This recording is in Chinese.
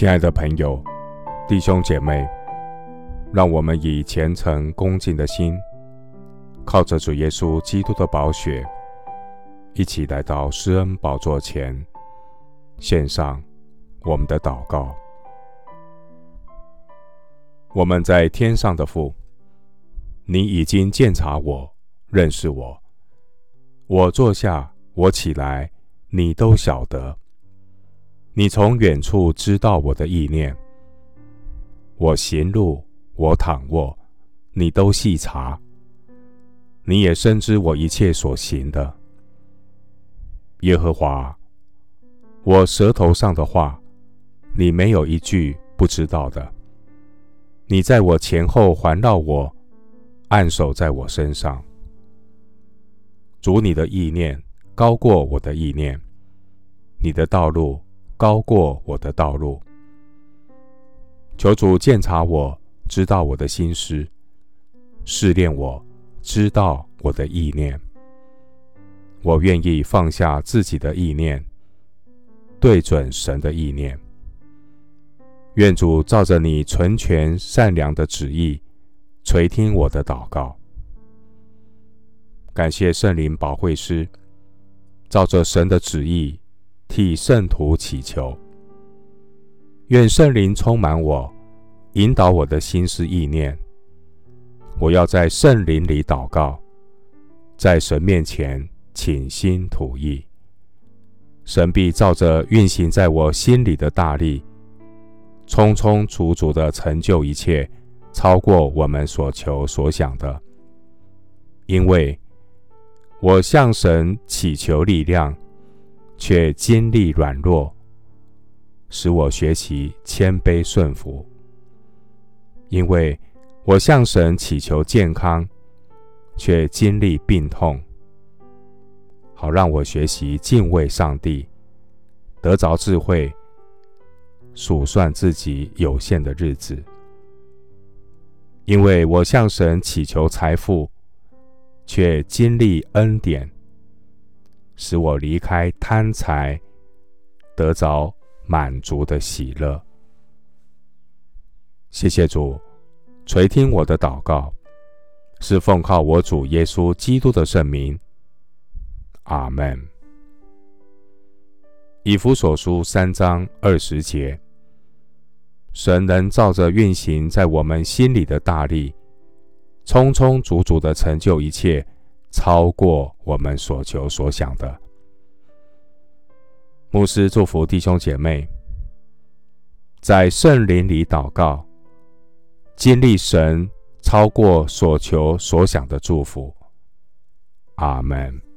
亲爱的朋友、弟兄姐妹，让我们以虔诚恭敬的心，靠着主耶稣基督的宝血，一起来到施恩宝座前，献上我们的祷告。我们在天上的父，你已经鉴察我、认识我，我坐下，我起来，你都晓得。你从远处知道我的意念，我行路，我躺卧，你都细察。你也深知我一切所行的。耶和华，我舌头上的话，你没有一句不知道的。你在我前后环绕我，按手在我身上。主，你的意念高过我的意念，你的道路。高过我的道路，求主鉴察我，知道我的心思，试炼我，知道我的意念。我愿意放下自己的意念，对准神的意念。愿主照着你纯全善良的旨意，垂听我的祷告。感谢圣灵保惠师，照着神的旨意。替圣徒祈求，愿圣灵充满我，引导我的心思意念。我要在圣灵里祷告，在神面前倾心吐意。神必照着运行在我心里的大力，充充足足的成就一切，超过我们所求所想的。因为我向神祈求力量。却经历软弱，使我学习谦卑顺服。因为我向神祈求健康，却经历病痛，好让我学习敬畏上帝，得着智慧，数算自己有限的日子。因为我向神祈求财富，却经历恩典。使我离开贪财，得着满足的喜乐。谢谢主，垂听我的祷告，是奉靠我主耶稣基督的圣名。阿门。以弗所书三章二十节，神能照着运行在我们心里的大力，充充足足的成就一切。超过我们所求所想的。牧师祝福弟兄姐妹，在圣灵里祷告，经历神超过所求所想的祝福。阿门。